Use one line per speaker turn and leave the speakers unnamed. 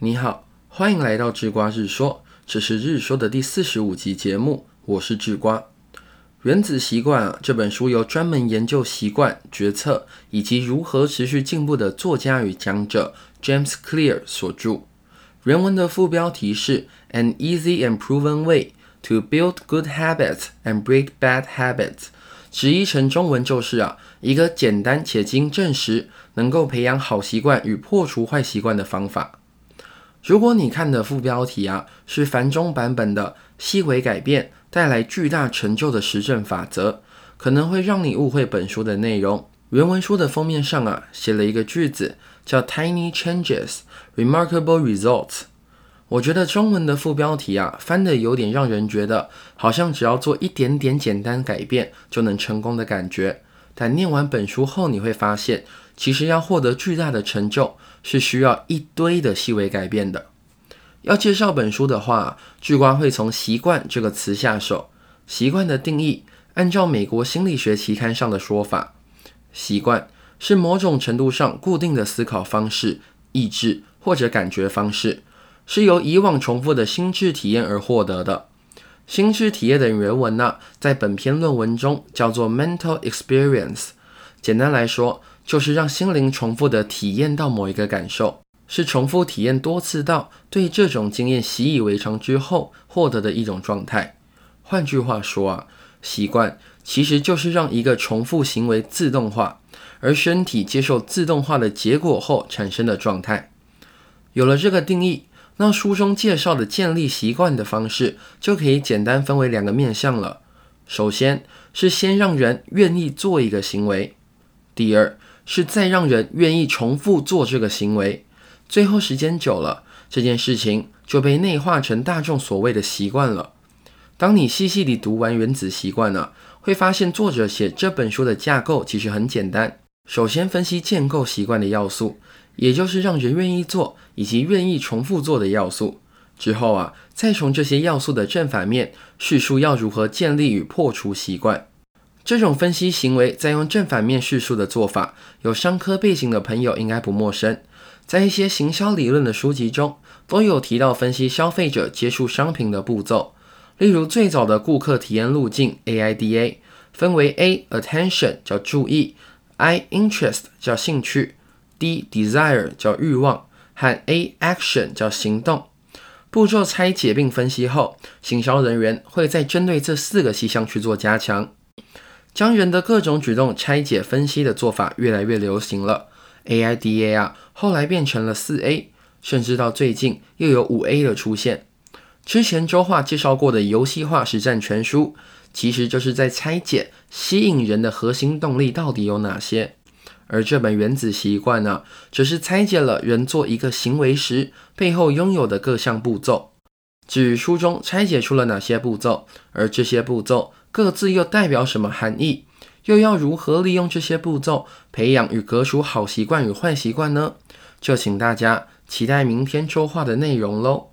你好，欢迎来到智瓜日说，这是日说的第四十五集节目，我是智瓜。《原子习惯》啊，这本书由专门研究习惯、决策以及如何持续进步的作家与讲者 James Clear 所著。原文的副标题是 "An Easy and Proven Way to Build Good Habits and Break Bad Habits"，直译成中文就是啊，一个简单且经证实能够培养好习惯与破除坏习惯的方法。如果你看的副标题啊是繁中版本的“细微改变带来巨大成就的实证法则”，可能会让你误会本书的内容。原文书的封面上啊写了一个句子，叫 “Tiny changes, remarkable results”。我觉得中文的副标题啊翻的有点让人觉得好像只要做一点点简单改变就能成功的感觉。但念完本书后，你会发现，其实要获得巨大的成就。是需要一堆的细微改变的。要介绍本书的话，巨瓜会从“习惯”这个词下手。习惯的定义，按照美国心理学期刊上的说法，习惯是某种程度上固定的思考方式、意志或者感觉方式，是由以往重复的心智体验而获得的。心智体验的原文呢，在本篇论文中叫做 mental experience。简单来说，就是让心灵重复的体验到某一个感受，是重复体验多次到对这种经验习以为常之后获得的一种状态。换句话说啊，习惯其实就是让一个重复行为自动化，而身体接受自动化的结果后产生的状态。有了这个定义，那书中介绍的建立习惯的方式就可以简单分为两个面向了。首先是先让人愿意做一个行为，第二。是再让人愿意重复做这个行为，最后时间久了，这件事情就被内化成大众所谓的习惯了。当你细细地读完《原子习惯》呢，会发现作者写这本书的架构其实很简单。首先分析建构习惯的要素，也就是让人愿意做以及愿意重复做的要素。之后啊，再从这些要素的正反面叙述要如何建立与破除习惯。这种分析行为再用正反面叙述的做法，有商科背景的朋友应该不陌生。在一些行销理论的书籍中，都有提到分析消费者接触商品的步骤。例如，最早的顾客体验路径 AIDA 分为 A attention 叫注意，I interest 叫兴趣，D desire 叫欲望，和 A action 叫行动。步骤拆解并分析后，行销人员会再针对这四个细项去做加强。将人的各种举动拆解分析的做法越来越流行了。AIDA 啊，后来变成了四 A，甚至到最近又有五 A 的出现。之前周化介绍过的游戏化实战全书，其实就是在拆解吸引人的核心动力到底有哪些。而这本原子习惯呢，则是拆解了人做一个行为时背后拥有的各项步骤。至于书中拆解出了哪些步骤，而这些步骤。各自又代表什么含义？又要如何利用这些步骤培养与革除好习惯与坏习惯呢？就请大家期待明天周话的内容喽。